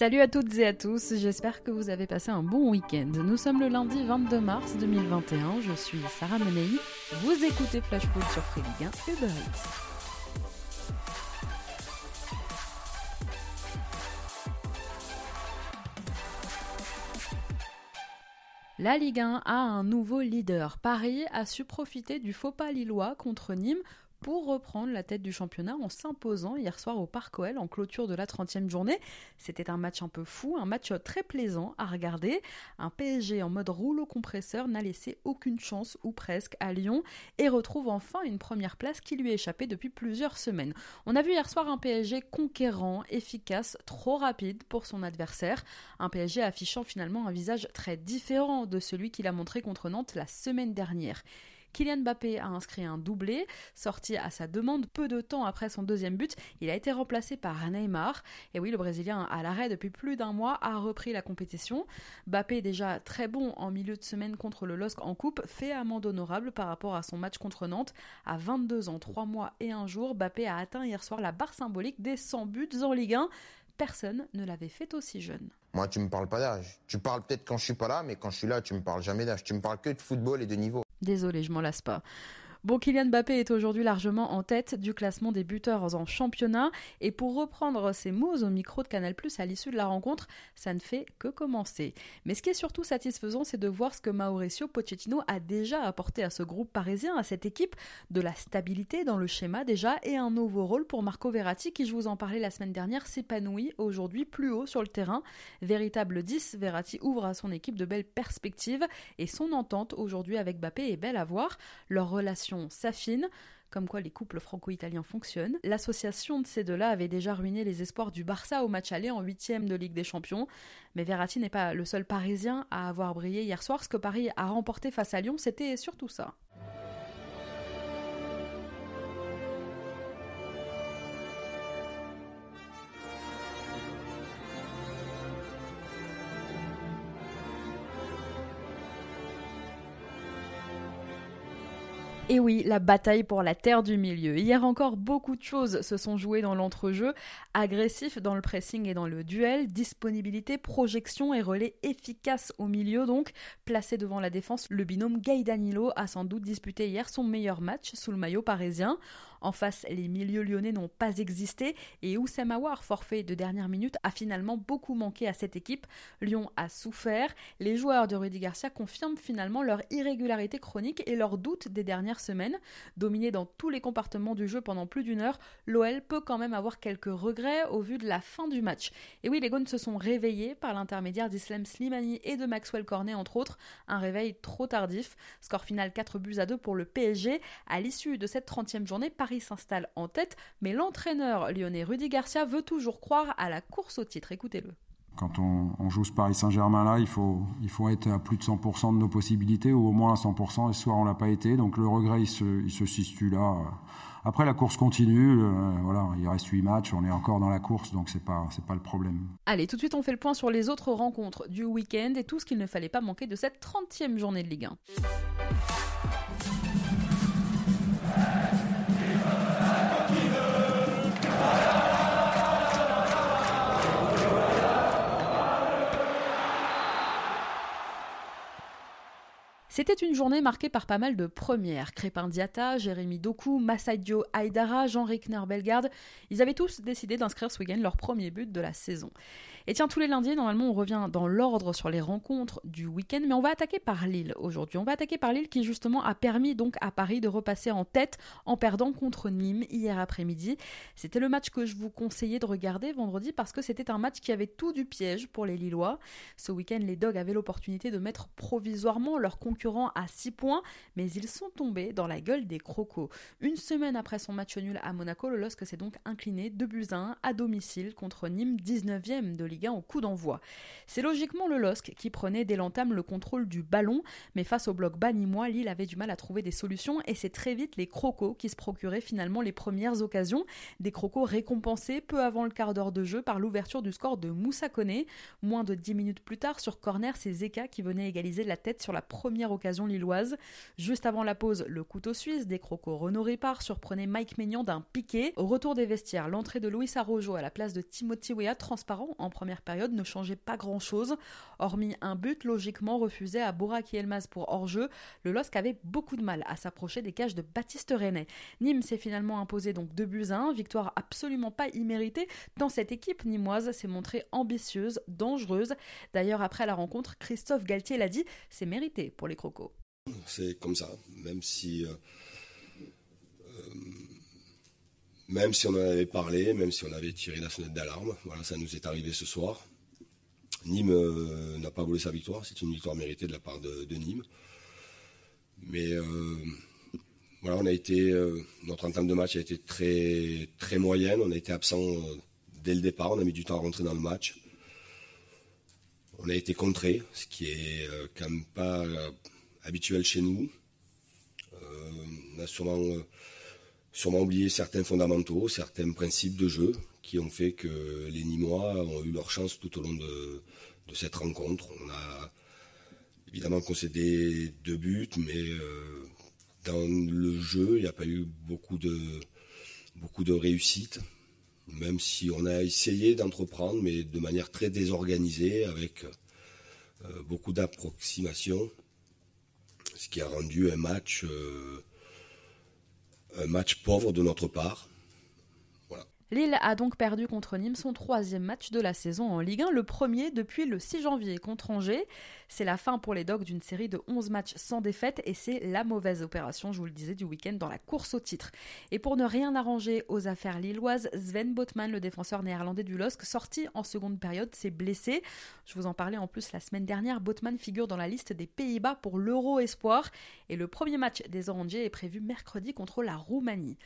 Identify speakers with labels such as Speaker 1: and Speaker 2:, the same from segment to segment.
Speaker 1: Salut à toutes et à tous, j'espère que vous avez passé un bon week-end. Nous sommes le lundi 22 mars 2021, je suis Sarah Menei, vous écoutez Flash sur Free Ligue 1 Uber Eats. La Ligue 1 a un nouveau leader. Paris a su profiter du faux pas lillois contre Nîmes pour reprendre la tête du championnat en s'imposant hier soir au Parc OL en clôture de la 30e journée. C'était un match un peu fou, un match très plaisant à regarder. Un PSG en mode rouleau compresseur n'a laissé aucune chance, ou presque, à Lyon et retrouve enfin une première place qui lui échappait depuis plusieurs semaines. On a vu hier soir un PSG conquérant, efficace, trop rapide pour son adversaire. Un PSG affichant finalement un visage très différent de celui qu'il a montré contre Nantes la semaine dernière. Kylian Mbappé a inscrit un doublé, sorti à sa demande peu de temps après son deuxième but. Il a été remplacé par Neymar. Et oui, le Brésilien, à l'arrêt depuis plus d'un mois, a repris la compétition. Mbappé, déjà très bon en milieu de semaine contre le LOSC en coupe, fait amende honorable par rapport à son match contre Nantes. À 22 ans, 3 mois et 1 jour, Mbappé a atteint hier soir la barre symbolique des 100 buts en Ligue 1. Personne ne l'avait fait aussi jeune.
Speaker 2: Moi, tu me parles pas d'âge. Tu parles peut-être quand je suis pas là, mais quand je suis là, tu me parles jamais d'âge. Tu me parles que de football et de niveau.
Speaker 1: Désolé, je m'en lasse pas. Bon, Kylian Mbappé est aujourd'hui largement en tête du classement des buteurs en championnat. Et pour reprendre ses mots au micro de Canal à l'issue de la rencontre, ça ne fait que commencer. Mais ce qui est surtout satisfaisant, c'est de voir ce que Mauricio Pochettino a déjà apporté à ce groupe parisien, à cette équipe, de la stabilité dans le schéma déjà et un nouveau rôle pour Marco Verratti, qui, je vous en parlais la semaine dernière, s'épanouit aujourd'hui plus haut sur le terrain. Véritable 10, Verratti ouvre à son équipe de belles perspectives et son entente aujourd'hui avec Mbappé est belle à voir. Leur relation s'affine, comme quoi les couples franco-italiens fonctionnent. L'association de ces deux-là avait déjà ruiné les espoirs du Barça au match aller en huitième de Ligue des Champions. Mais Verratti n'est pas le seul Parisien à avoir brillé hier soir. Ce que Paris a remporté face à Lyon, c'était surtout ça. Et oui, la bataille pour la terre du milieu. Hier encore, beaucoup de choses se sont jouées dans l'entrejeu. Agressif dans le pressing et dans le duel, disponibilité, projection et relais efficaces au milieu donc. Placé devant la défense, le binôme Gay Danilo a sans doute disputé hier son meilleur match sous le maillot parisien. En face, les milieux lyonnais n'ont pas existé et Oussem Aouar, forfait de dernière minute, a finalement beaucoup manqué à cette équipe. Lyon a souffert. Les joueurs de Rudy Garcia confirment finalement leur irrégularité chronique et leur doute des dernières semaines. Dominé dans tous les compartiments du jeu pendant plus d'une heure, l'OL peut quand même avoir quelques regrets au vu de la fin du match. Et oui, les Gones se sont réveillés par l'intermédiaire d'Islam Slimani et de Maxwell Cornet entre autres. Un réveil trop tardif. Score final 4 buts à 2 pour le PSG. À l'issue de cette 30e journée, s'installe en tête, mais l'entraîneur lyonnais Rudy Garcia veut toujours croire à la course au titre. Écoutez-le.
Speaker 3: Quand on, joue ce Paris Saint-Germain là, il faut, il faut être à plus de 100% de nos possibilités, ou au moins à 100%, et ce soir on l'a pas été, donc le regret il se, il se situe là. Après la course continue, euh, voilà, il reste 8 matchs, on est encore dans la course, donc c'est pas c'est pas le problème.
Speaker 1: Allez, tout de suite on fait le point sur les autres rencontres du week-end et tout ce qu'il ne fallait pas manquer de cette 30e journée de Ligue 1. C'était une journée marquée par pas mal de premières. Crépin Diata, Jérémy Doku, Massadio Aydara, Jean-Rickner Bellegarde, ils avaient tous décidé d'inscrire ce week-end leur premier but de la saison. Et tiens, tous les lundis, normalement, on revient dans l'ordre sur les rencontres du week-end, mais on va attaquer par Lille aujourd'hui. On va attaquer par Lille qui, justement, a permis donc à Paris de repasser en tête en perdant contre Nîmes hier après-midi. C'était le match que je vous conseillais de regarder vendredi parce que c'était un match qui avait tout du piège pour les Lillois. Ce week-end, les Dogs avaient l'opportunité de mettre provisoirement leur concurrent à 6 points, mais ils sont tombés dans la gueule des crocos. Une semaine après son match nul à Monaco, le LOSC s'est donc incliné 2 buts à 1 à domicile contre Nîmes 19e de Ligue au coup d'envoi. C'est logiquement le LOSC qui prenait dès l'entame le contrôle du ballon, mais face au bloc banimois, Lille avait du mal à trouver des solutions et c'est très vite les crocos qui se procuraient finalement les premières occasions. Des crocos récompensés peu avant le quart d'heure de jeu par l'ouverture du score de Moussa Koné. Moins de 10 minutes plus tard, sur corner, c'est Zeka qui venait égaliser la tête sur la première occasion lilloise. Juste avant la pause, le couteau suisse des crocos Renaud Ripard surprenait Mike Maignan d'un piqué. Au retour des vestiaires, l'entrée de Luis Arrojo à la place de Timothy Weah, transparent en première période ne changeait pas grand-chose. Hormis un but logiquement refusé à Borak Elmaz pour hors-jeu, le LOSC avait beaucoup de mal à s'approcher des cages de Baptiste René. Nîmes s'est finalement imposé donc 2 buts à 1, victoire absolument pas imméritée dans cette équipe nîmoise s'est montrée ambitieuse, dangereuse. D'ailleurs, après la rencontre, Christophe Galtier l'a dit, c'est mérité pour les Crocos.
Speaker 4: C'est comme ça, même si. Euh, euh, même si on en avait parlé, même si on avait tiré la sonnette d'alarme, voilà, ça nous est arrivé ce soir. Nîmes euh, n'a pas volé sa victoire, c'est une victoire méritée de la part de, Nîmes. Mais voilà, on a été, notre entame de match a été très, très moyenne, on a été absent dès le départ, on a mis du temps à rentrer dans le match. On a été contré, ce qui est quand même pas habituel chez nous. Euh, on a sûrement, sûrement oublié certains fondamentaux, certains principes de jeu qui ont fait que les Nîmois ont eu leur chance tout au long de, cette rencontre. On a évidemment concédé deux buts, mais euh, dans le jeu, il n'y a pas eu beaucoup de, réussite, même si on a essayé d'entreprendre, mais de manière très désorganisée, avec euh, beaucoup d'approximations ce qui a rendu un match, euh, un match pauvre de notre part.
Speaker 1: Lille a donc perdu contre Nîmes son troisième match de la saison en Ligue 1, le premier depuis le 6 janvier contre Angers. C'est la fin pour les Dogs d'une série de 11 matchs sans défaite et c'est la mauvaise opération, je vous le disais, du week-end dans la course au titre. Et pour ne rien arranger aux affaires lilloises, Sven Botman, le défenseur néerlandais du LOSC, sorti en seconde période, s'est blessé. Je vous en parlais en plus la semaine dernière, Botman figure dans la liste des Pays-Bas pour l'Euro Espoir et le premier match des Orangiers est prévu mercredi contre la Roumanie.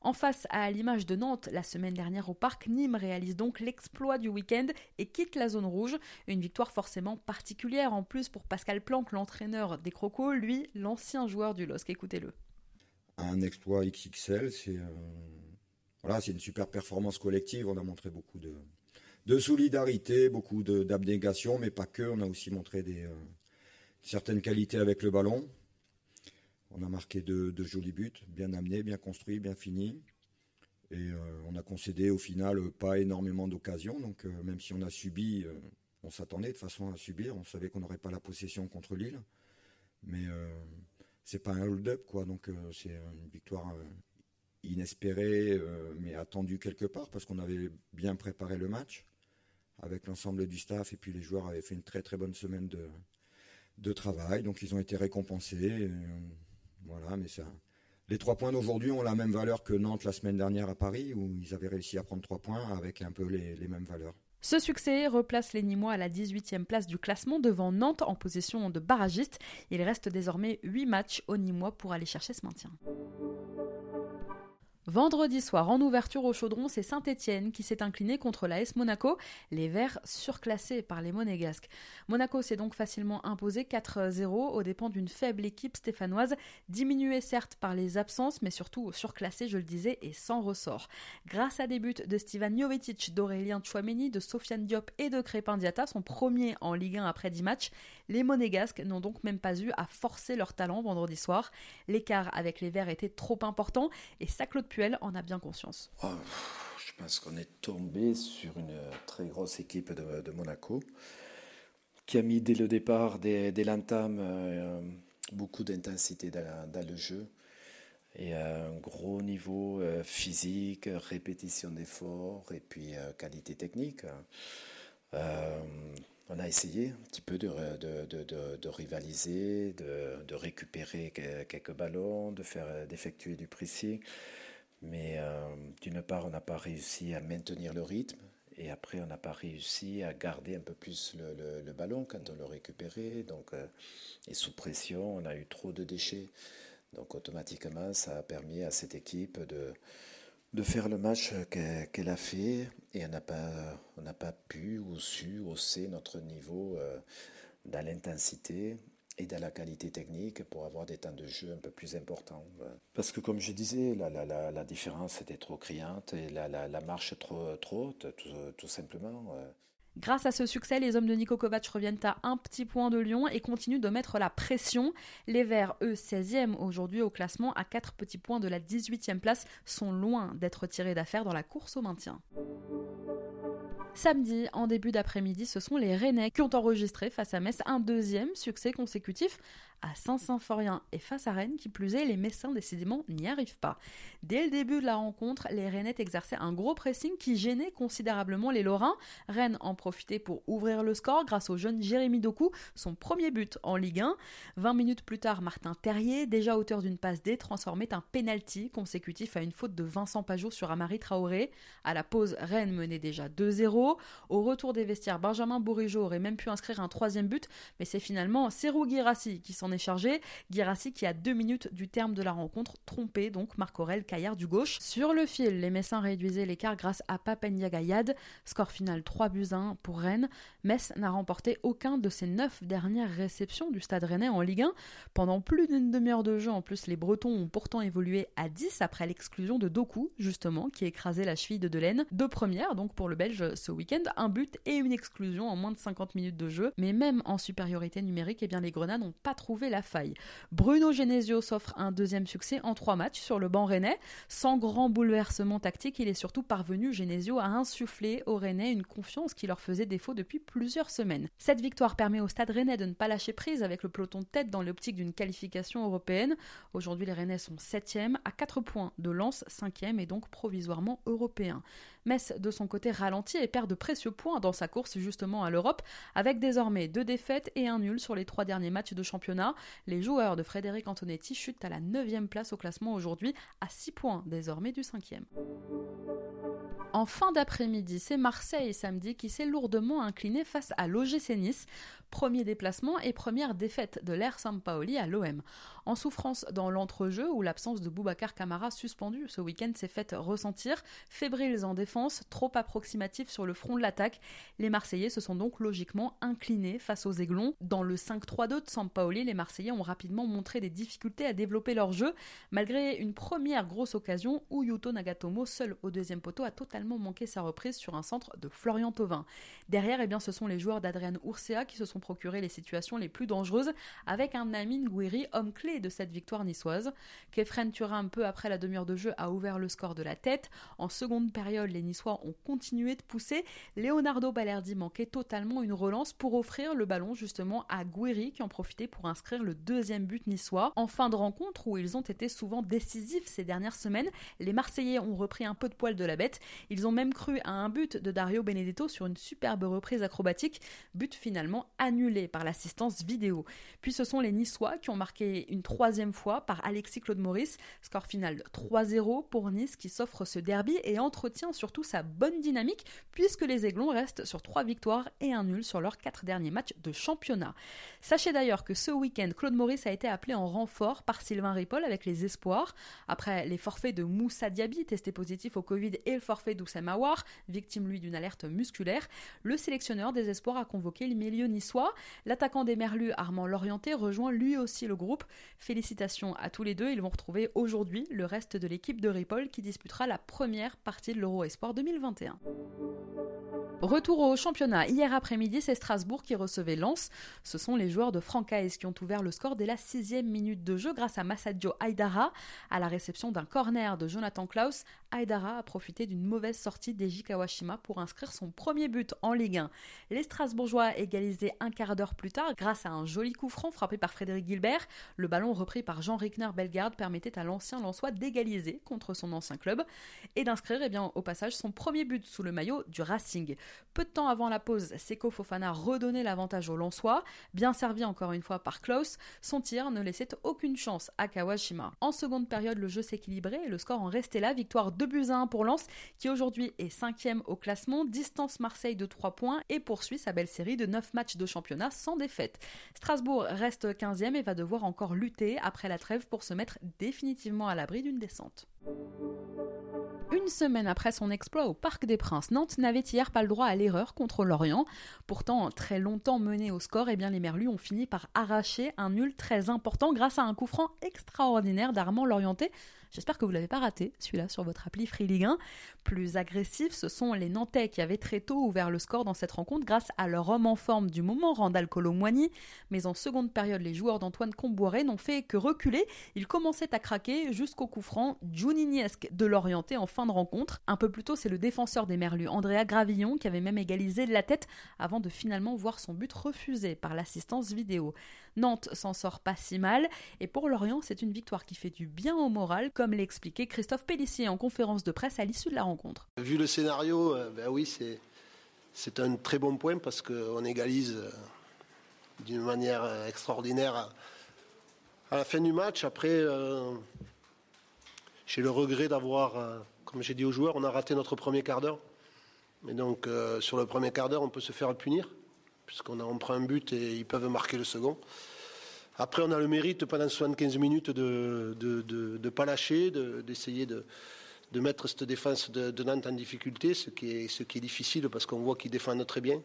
Speaker 1: En face à l'image de Nantes la semaine dernière au parc, Nîmes réalise donc l'exploit du week-end et quitte la zone rouge. Une victoire forcément particulière en plus pour Pascal Planck, l'entraîneur des Crocos, lui l'ancien joueur du LOSC. Écoutez-le.
Speaker 5: Un exploit XXL, c'est euh, voilà, une super performance collective. On a montré beaucoup de, solidarité, beaucoup d'abnégation, mais pas que. On a aussi montré euh, certaines qualités avec le ballon. On a marqué de, jolis buts, bien amenés, bien construits, bien finis. Et euh, on a concédé au final pas énormément d'occasions. Donc euh, même si on a subi, euh, on s'attendait de façon à subir. On savait qu'on n'aurait pas la possession contre Lille. Mais c'est pas un hold-up, quoi. Donc c'est une victoire inespérée, mais attendue quelque part, parce qu'on avait bien préparé le match avec l'ensemble du staff. Et puis les joueurs avaient fait une très très bonne semaine de, de travail. Donc ils ont été récompensés. Voilà, mais. Les trois points d'aujourd'hui ont la même valeur que Nantes la semaine dernière à Paris, où ils avaient réussi à prendre trois points avec un peu les, les mêmes valeurs.
Speaker 1: Ce succès replace les Nîmois à la 18e place du classement devant Nantes en position de barragiste. Il reste désormais 8 matchs aux Nîmois pour aller chercher ce maintien. Vendredi soir, en ouverture au chaudron, c'est Saint-Etienne qui s'est incliné contre l'AS Monaco, les Verts surclassés par les Monégasques. Monaco s'est donc facilement imposé 4-0 aux dépens d'une faible équipe stéphanoise, diminuée certes par les absences, mais surtout surclassée, je le disais, et sans ressort. Grâce à des buts de Stevan Jovetic, d'Aurélien Chouameni, de Sofiane Diop et de Crépin Diata, son premier en Ligue 1 après 10 matchs, les Monégasques n'ont donc même pas eu à forcer leur talent vendredi soir. L'écart avec les Verts était trop important et ça Claude en a bien conscience.
Speaker 6: Oh, je pense qu'on est tombé sur une très grosse équipe de, Monaco qui a mis dès le départ, dès, l'entame, euh, beaucoup d'intensité dans, le jeu et un gros niveau euh, physique, répétition d'efforts et puis euh, qualité technique. on a essayé un petit peu de, de, rivaliser, de, récupérer quelques ballons, de faire d'effectuer du pressing. Mais euh, d'une part, on n'a pas réussi à maintenir le rythme. Et après, on n'a pas réussi à garder un peu plus le, ballon quand on le récupérait. Donc, euh, et sous pression, on a eu trop de déchets. Donc automatiquement, ça a permis à cette équipe de, de faire le match qu'elle a fait. Et on n'a pas, pas pu ou su hausser notre niveau euh, dans l'intensité et dans la qualité technique pour avoir des temps de jeu un peu plus importants. Parce que comme je disais, la, différence était trop criante et la, marche trop, haute, tout, simplement.
Speaker 1: Grâce à ce succès, les hommes de Niko Kovac reviennent à un petit point de Lyon et continuent de mettre la pression. Les Verts, eux, 16e aujourd'hui au classement, à 4 petits points de la 18e place, sont loin d'être tirés d'affaire dans la course au maintien. Samedi, en début d'après-midi, ce sont les Rennais qui ont enregistré face à Metz un deuxième succès consécutif à Saint-Symphorien et face à Rennes, qui plus est, les Messins décidément n'y arrivent pas. Dès le début de la rencontre, les Rennais exerçaient un gros pressing qui gênait considérablement les Lorrains. Rennes en profitait pour ouvrir le score grâce au jeune Jérémy Doku, son premier but en Ligue 1. 20 minutes plus tard, Martin Terrier, déjà auteur d'une passe D, transformait un penalty consécutif à une faute de Vincent Pajot sur Amari Traoré. À la pause, Rennes menait déjà 2-0. Au retour des vestiaires, Benjamin Bourigeau aurait même pu inscrire un troisième but, mais c'est finalement Serou Girassi qui s'en est chargé. Girassi qui, à deux minutes du terme de la rencontre, trompé donc Marc-Aurel Caillard du gauche. Sur le fil, les Messins réduisaient l'écart grâce à Papenya Gayad. Score final 3 buts 1 pour Rennes. Metz n'a remporté aucun de ses neuf dernières réceptions du stade rennais en Ligue 1. Pendant plus d'une demi-heure de jeu, en plus, les Bretons ont pourtant évolué à 10 après l'exclusion de Doku, justement, qui écrasait la cheville de Delaine. Deux premières, donc pour le Belge ce week-end, un but et une exclusion en moins de 50 minutes de jeu. Mais même en supériorité numérique, eh bien, les Grenades n'ont pas trouvé la faille. Bruno Genesio s'offre un deuxième succès en trois matchs sur le banc rennais. Sans grand bouleversement tactique, il est surtout parvenu, Genesio, à insuffler aux Rennais une confiance qui leur faisait défaut depuis plusieurs semaines. Cette victoire permet au stade rennais de ne pas lâcher prise avec le peloton de tête dans l'optique d'une qualification européenne. Aujourd'hui, les Rennais sont 7e à 4 points de Lens, 5e et donc provisoirement européen. Metz, de son côté, ralentit et perd de précieux points dans sa course justement à l'Europe, avec désormais deux défaites et un nul sur les trois derniers matchs de championnat. Les joueurs de Frédéric Antonetti chutent à la 9 place au classement aujourd'hui, à 6 points désormais du 5e. En fin d'après-midi, c'est Marseille samedi qui s'est lourdement incliné face à l'OGC Nice premier déplacement et première défaite de l'Air Sampaoli à l'OM. En souffrance dans l'entrejeu où l'absence de Boubacar Camara suspendu ce week-end s'est faite ressentir, fébriles en défense, trop approximatifs sur le front de l'attaque, les Marseillais se sont donc logiquement inclinés face aux Aiglons. Dans le 5-3-2 de Sampaoli, les Marseillais ont rapidement montré des difficultés à développer leur jeu, malgré une première grosse occasion où Yuto Nagatomo, seul au deuxième poteau, a totalement manqué sa reprise sur un centre de Florian Thauvin. Derrière, eh bien, ce sont les joueurs d'Adrian Ursea qui se sont procurer les situations les plus dangereuses avec un Amin Gouiri, homme clé de cette victoire niçoise. Kefren Turin, peu après la demi-heure de jeu, a ouvert le score de la tête. En seconde période, les Niçois ont continué de pousser. Leonardo Balerdi manquait totalement une relance pour offrir le ballon justement à Gouiri qui en profitait pour inscrire le deuxième but niçois. En fin de rencontre, où ils ont été souvent décisifs ces dernières semaines, les Marseillais ont repris un peu de poil de la bête. Ils ont même cru à un but de Dario Benedetto sur une superbe reprise acrobatique, but finalement annulé par l'assistance vidéo. Puis ce sont les Niçois qui ont marqué une troisième fois par Alexis Claude Maurice. Score final 3-0 pour Nice qui s'offre ce derby et entretient surtout sa bonne dynamique puisque les Aiglons restent sur trois victoires et un nul sur leurs quatre derniers matchs de championnat. Sachez d'ailleurs que ce week-end, Claude Maurice a été appelé en renfort par Sylvain Ripoll avec les espoirs. Après les forfaits de Moussa Diaby, testé positif au Covid, et le forfait d'Oussem Aouar, victime lui d'une alerte musculaire, le sélectionneur des espoirs a convoqué le milieu niçois L'attaquant des Merlus, Armand Lorienté, rejoint lui aussi le groupe. Félicitations à tous les deux, ils vont retrouver aujourd'hui le reste de l'équipe de Ripoll qui disputera la première partie de l'Euro Espoir 2021. Retour au championnat. Hier après-midi, c'est Strasbourg qui recevait Lens. Ce sont les joueurs de Francaise qui ont ouvert le score dès la sixième minute de jeu grâce à Massadio Aydara. À la réception d'un corner de Jonathan Klaus, Aydara a profité d'une mauvaise sortie d'Eji Kawashima pour inscrire son premier but en Ligue 1. Les Strasbourgeois égalisaient un quart d'heure plus tard grâce à un joli coup franc frappé par Frédéric Gilbert. Le ballon repris par Jean Rickner Bellegarde permettait à l'ancien Lensois d'égaliser contre son ancien club et d'inscrire eh bien, au passage son premier but sous le maillot du Racing. Peu de temps avant la pause, Seko Fofana redonnait l'avantage au Lensois. Bien servi encore une fois par Klaus, son tir ne laissait aucune chance à Kawashima. En seconde période, le jeu s'équilibrait et le score en restait là. Victoire 2 buts à 1 pour Lens, qui aujourd'hui est 5 au classement, distance Marseille de 3 points et poursuit sa belle série de 9 matchs de championnat sans défaite. Strasbourg reste 15e et va devoir encore lutter après la trêve pour se mettre définitivement à l'abri d'une descente. Une semaine après son exploit au Parc des Princes, Nantes n'avait hier pas le droit à l'erreur contre Lorient. Pourtant, très longtemps mené au score, eh bien les Merlus ont fini par arracher un nul très important grâce à un coup franc extraordinaire d'Armand Lorienté J'espère que vous l'avez pas raté, celui-là, sur votre appli Free Ligue 1. Plus agressifs, ce sont les Nantais qui avaient très tôt ouvert le score dans cette rencontre grâce à leur homme en forme du moment, Randall Colomwani. Mais en seconde période, les joueurs d'Antoine Comboiré n'ont fait que reculer. Ils commençaient à craquer jusqu'au coup franc De l'orienter en fin de rencontre. Un peu plus tôt, c'est le défenseur des Merlus, Andrea Gravillon, qui avait même égalisé la tête avant de finalement voir son but refusé par l'assistance vidéo. Nantes s'en sort pas si mal, et pour Lorient, c'est une victoire qui fait du bien au moral, comme l'a expliqué Christophe Pellissier en conférence de presse à l'issue de la rencontre.
Speaker 7: Vu le scénario, euh, ben oui, c'est, c'est un très bon point parce qu'on égalise euh, d'une manière euh, extraordinaire à, la fin du match. Après, j'ai le regret d'avoir, comme j'ai dit aux joueurs, on a raté notre premier quart d'heure. Mais donc, sur le premier quart d'heure, on peut se faire punir puisqu'on on prend un but et ils peuvent marquer le second. Après, on a le mérite pendant 75 minutes de ne de, pas lâcher, d'essayer de, mettre cette défense de, Nantes en difficulté, ce qui est, ce qui est difficile parce qu'on voit qu'ils défendent très bien.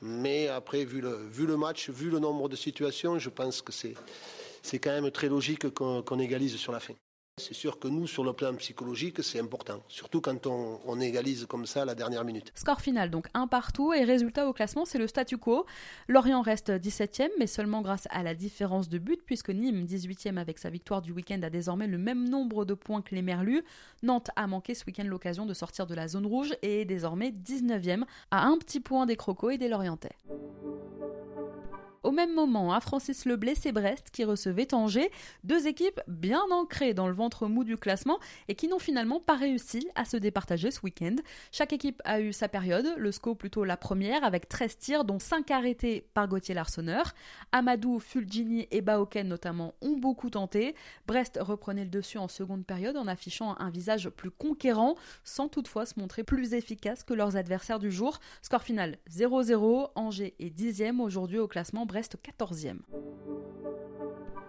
Speaker 7: Mais après, vu le, vu le match, vu le nombre de situations, je pense que c'est quand même très logique qu'on égalise sur la fin. C'est sûr que nous, sur le plan psychologique, c'est important, surtout quand on, égalise comme ça la dernière minute.
Speaker 1: Score final, donc un partout, et résultat au classement, c'est le statu quo. Lorient reste 17e, mais seulement grâce à la différence de but, puisque Nîmes, 18e avec sa victoire du week-end, a désormais le même nombre de points que les Merlus. Nantes a manqué ce week-end l'occasion de sortir de la zone rouge et est désormais 19e, à un petit point des Crocos et des Lorientais. Au même moment, à Francis Leblé, c'est Brest qui recevait Angers, deux équipes bien ancrées dans le ventre mou du classement et qui n'ont finalement pas réussi à se départager ce week-end. Chaque équipe a eu sa période, le SCO plutôt la première avec 13 tirs dont 5 arrêtés par Gauthier Larsonneur. Amadou, Fulgini et Baoken notamment ont beaucoup tenté. Brest reprenait le dessus en seconde période en affichant un visage plus conquérant sans toutefois se montrer plus efficace que leurs adversaires du jour. Score final 0-0, Angers est 10e aujourd'hui au classement Brest 14e.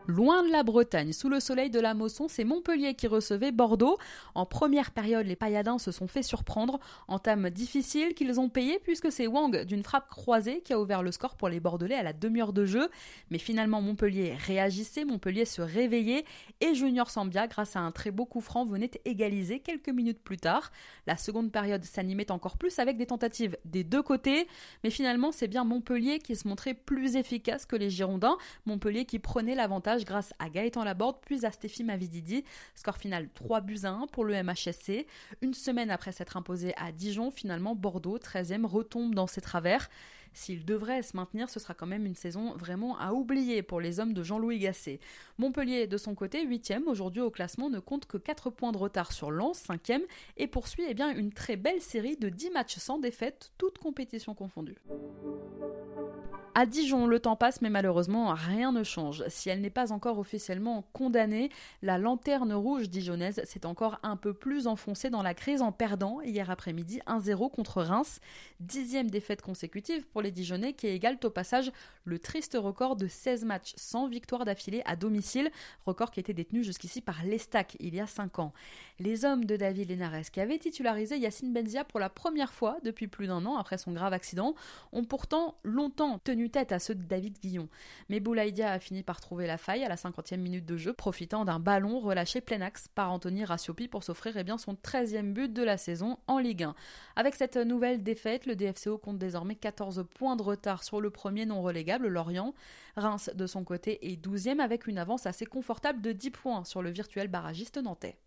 Speaker 1: Loin de la Bretagne, sous le soleil de la Mosson, c'est Montpellier qui recevait Bordeaux. En première période, les Payadins se sont fait surprendre. Entame difficile qu'ils ont payé puisque c'est Wang d'une frappe croisée qui a ouvert le score pour les Bordelais à la demi-heure de jeu. Mais finalement, Montpellier réagissait, Montpellier se réveillait et Junior Sambia, grâce à un très beau coup franc, venait égaliser quelques minutes plus tard. La seconde période s'animait encore plus avec des tentatives des deux côtés. Mais finalement, c'est bien Montpellier qui se montrait plus efficace que les Girondins. Montpellier qui prenait l'avantage grâce à Gaëtan Laborde puis à Stéphie Mavididi. Score final 3 buts à 1 pour le MHSC. Une semaine après s'être imposé à Dijon, finalement Bordeaux, 13e, retombe dans ses travers. S'il devrait se maintenir, ce sera quand même une saison vraiment à oublier pour les hommes de Jean-Louis Gasset. Montpellier, de son côté, 8e, aujourd'hui au classement, ne compte que 4 points de retard sur Lens, 5e, et poursuit eh bien, une très belle série de 10 matchs sans défaite, toutes compétitions confondues. À Dijon, le temps passe, mais malheureusement, rien ne change. Si elle n'est pas encore officiellement condamnée, la lanterne rouge dijonnaise s'est encore un peu plus enfoncée dans la crise en perdant hier après-midi 1-0 contre Reims. Dixième défaite consécutive pour les Dijonnais qui égalent au passage le triste record de 16 matchs sans victoire d'affilée à domicile, record qui était détenu jusqu'ici par l'Estac il y a 5 ans. Les hommes de David Lenares, qui avaient titularisé Yacine Benzia pour la première fois depuis plus d'un an après son grave accident, ont pourtant longtemps tenu tête à ceux de David Guillon. Mais Boulaïdia a fini par trouver la faille à la 50e minute de jeu, profitant d'un ballon relâché plein axe par Anthony Rassiopi pour s'offrir eh bien, son 13e but de la saison en Ligue 1. Avec cette nouvelle défaite, le DFCO compte désormais 14 points de retard sur le premier non relégable, Lorient. Reims, de son côté, est 12e avec une avance assez confortable de 10 points sur le virtuel barragiste nantais.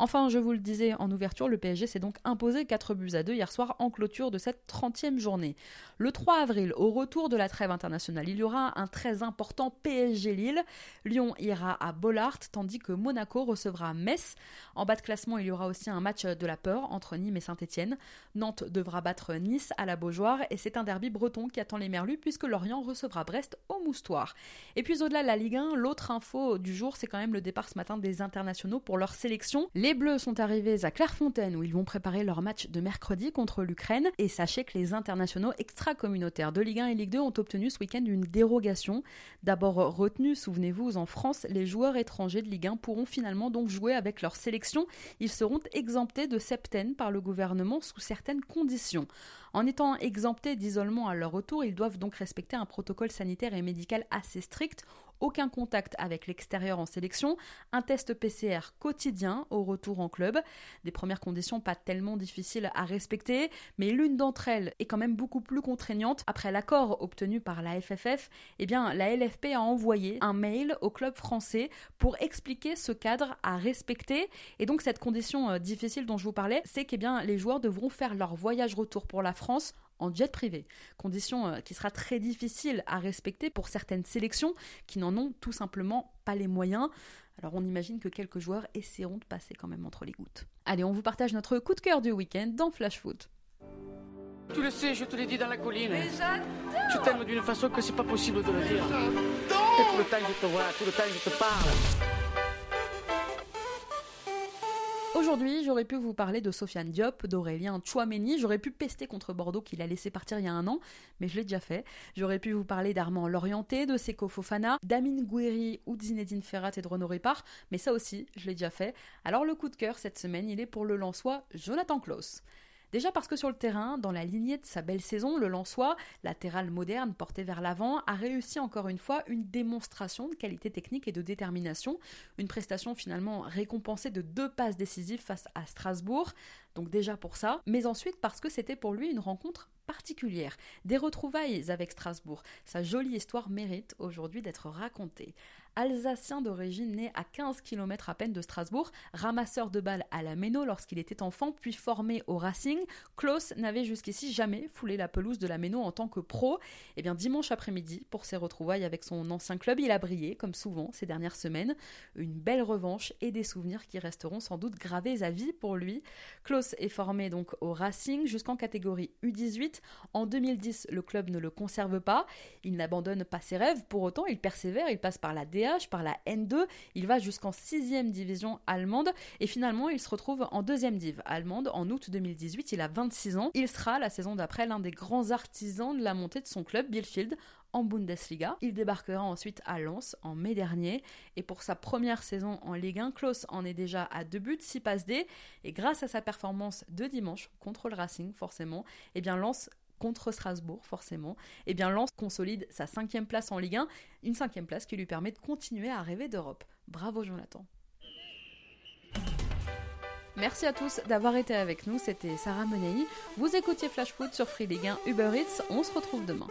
Speaker 1: Enfin, je vous le disais en ouverture, le PSG s'est donc imposé 4 buts à 2 hier soir en clôture de cette 30e journée. Le 3 avril, au retour de la trêve internationale, il y aura un très important PSG Lille. Lyon ira à Bollard, tandis que Monaco recevra Metz. En bas de classement, il y aura aussi un match de la peur entre Nîmes et Saint-Etienne. Nantes devra battre Nice à la Beaujoire et c'est un derby breton qui attend les Merlus puisque Lorient recevra Brest au Moustoir. Et puis au-delà de la Ligue 1, l'autre info du jour, c'est quand même le départ ce matin des internationaux pour leur sélection. Bleus sont arrivés à Clairefontaine où ils vont préparer leur match de mercredi contre l'Ukraine. Et sachez que les internationaux extra-communautaires de Ligue 1 et Ligue 2 ont obtenu ce week-end une dérogation. D'abord retenue, souvenez-vous, en France, les joueurs étrangers de Ligue 1 pourront finalement donc jouer avec leur sélection. Ils seront exemptés de septaine par le gouvernement sous certaines conditions. En étant exemptés d'isolement à leur retour, ils doivent donc respecter un protocole sanitaire et médical assez strict aucun contact avec l'extérieur en sélection, un test PCR quotidien au retour en club. Des premières conditions pas tellement difficiles à respecter, mais l'une d'entre elles est quand même beaucoup plus contraignante. Après l'accord obtenu par la FFF, eh bien, la LFP a envoyé un mail au club français pour expliquer ce cadre à respecter. Et donc, cette condition euh, difficile dont je vous parlais, c'est que eh bien, les joueurs devront faire leur voyage retour pour la France en jet privé. Condition euh, qui sera très difficile à respecter pour certaines sélections qui n'en ont tout simplement pas les moyens. Alors on imagine que quelques joueurs essaieront de passer quand même entre les gouttes. Allez, on vous partage notre coup de cœur du week-end dans Flash Foot.
Speaker 8: Tu le sais, je te l'ai dit dans la colline. Mais je t'aime d'une façon que c'est pas possible de le dire. Et tout le temps je te vois, tout le temps je te parle.
Speaker 1: Aujourd'hui, j'aurais pu vous parler de Sofiane Diop, d'Aurélien Chouameni, j'aurais pu pester contre Bordeaux qu'il a laissé partir il y a un an, mais je l'ai déjà fait. J'aurais pu vous parler d'Armand Lorienté, de Seko Fofana, d'Amine Gouiri ou de Zinedine Ferrat et de Renaud Répar, mais ça aussi, je l'ai déjà fait. Alors le coup de cœur cette semaine, il est pour le Lensois Jonathan Klaus. Déjà parce que sur le terrain, dans la lignée de sa belle saison, le Lensois, latéral moderne porté vers l'avant, a réussi encore une fois une démonstration de qualité technique et de détermination, une prestation finalement récompensée de deux passes décisives face à Strasbourg, donc déjà pour ça, mais ensuite parce que c'était pour lui une rencontre particulière, des retrouvailles avec Strasbourg. Sa jolie histoire mérite aujourd'hui d'être racontée. Alsacien d'origine né à 15 km à peine de Strasbourg, ramasseur de balles à la Méno lorsqu'il était enfant, puis formé au Racing, Klaus n'avait jusqu'ici jamais foulé la pelouse de la Méno en tant que pro. Et eh bien dimanche après-midi, pour ses retrouvailles avec son ancien club, il a brillé, comme souvent ces dernières semaines. Une belle revanche et des souvenirs qui resteront sans doute gravés à vie pour lui. Klaus est formé donc au Racing jusqu'en catégorie U18. En 2010, le club ne le conserve pas. Il n'abandonne pas ses rêves, pour autant il persévère, il passe par la DA par la N2, il va jusqu'en 6 division allemande et finalement il se retrouve en 2 div allemande en août 2018, il a 26 ans. Il sera la saison d'après l'un des grands artisans de la montée de son club, Bielefeld, en Bundesliga. Il débarquera ensuite à Lens en mai dernier et pour sa première saison en Ligue 1, Klaus en est déjà à 2 buts, 6 passes D et grâce à sa performance de dimanche contre le Racing forcément, eh bien Lens contre Strasbourg, forcément, et eh bien Lens consolide sa cinquième place en Ligue 1, une cinquième place qui lui permet de continuer à rêver d'Europe. Bravo Jonathan. Merci à tous d'avoir été avec nous, c'était Sarah Menei. Vous écoutiez Flash Foot sur Free Ligue 1 Uber Eats, on se retrouve demain.